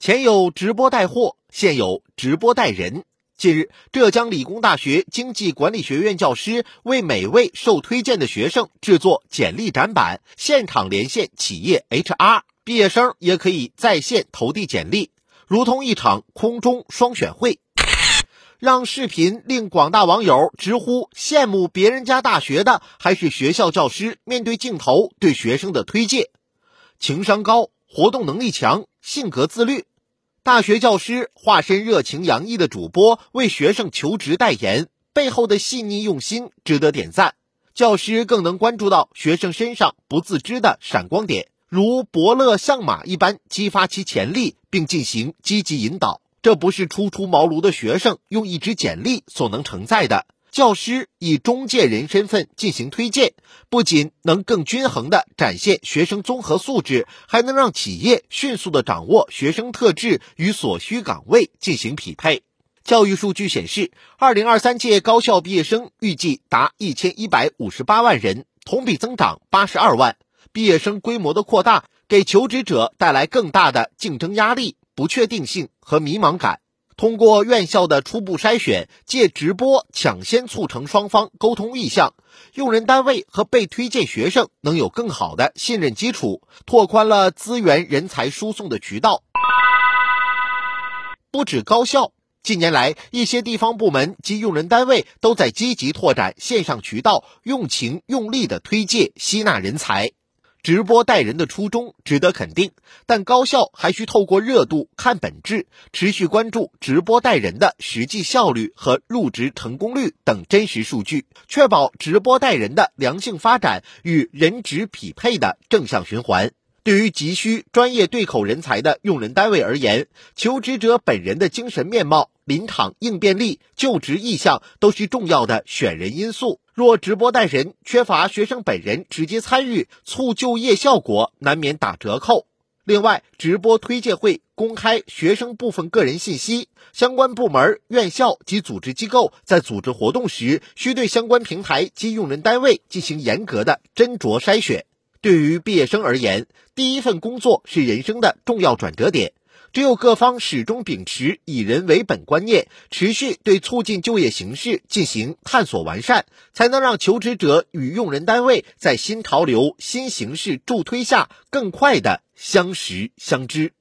前有直播带货，现有直播带人。近日，浙江理工大学经济管理学院教师为每位受推荐的学生制作简历展板，现场连线企业 HR，毕业生也可以在线投递简历，如同一场空中双选会。让视频令广大网友直呼羡慕，别人家大学的还是学校教师面对镜头对学生的推介，情商高，活动能力强，性格自律。大学教师化身热情洋溢的主播，为学生求职代言，背后的细腻用心值得点赞。教师更能关注到学生身上不自知的闪光点，如伯乐相马一般激发其潜力，并进行积极引导。这不是初出茅庐的学生用一支简历所能承载的。教师以中介人身份进行推荐，不仅能更均衡地展现学生综合素质，还能让企业迅速地掌握学生特质与所需岗位进行匹配。教育数据显示，二零二三届高校毕业生预计达一千一百五十八万人，同比增长八十二万。毕业生规模的扩大，给求职者带来更大的竞争压力。不确定性和迷茫感，通过院校的初步筛选，借直播抢先促成双方沟通意向，用人单位和被推荐学生能有更好的信任基础，拓宽了资源人才输送的渠道。不止高校，近年来一些地方部门及用人单位都在积极拓展线上渠道，用情用力的推介吸纳人才。直播带人的初衷值得肯定，但高校还需透过热度看本质，持续关注直播带人的实际效率和入职成功率等真实数据，确保直播带人的良性发展与人职匹配的正向循环。对于急需专业对口人才的用人单位而言，求职者本人的精神面貌、临场应变力、就职意向都是重要的选人因素。若直播带人缺乏学生本人直接参与，促就业效果难免打折扣。另外，直播推介会公开学生部分个人信息，相关部门、院校及组织机构在组织活动时，需对相关平台及用人单位进行严格的斟酌筛选。对于毕业生而言，第一份工作是人生的重要转折点。只有各方始终秉持以人为本观念，持续对促进就业形势进行探索完善，才能让求职者与用人单位在新潮流、新形势助推下，更快的相识相知。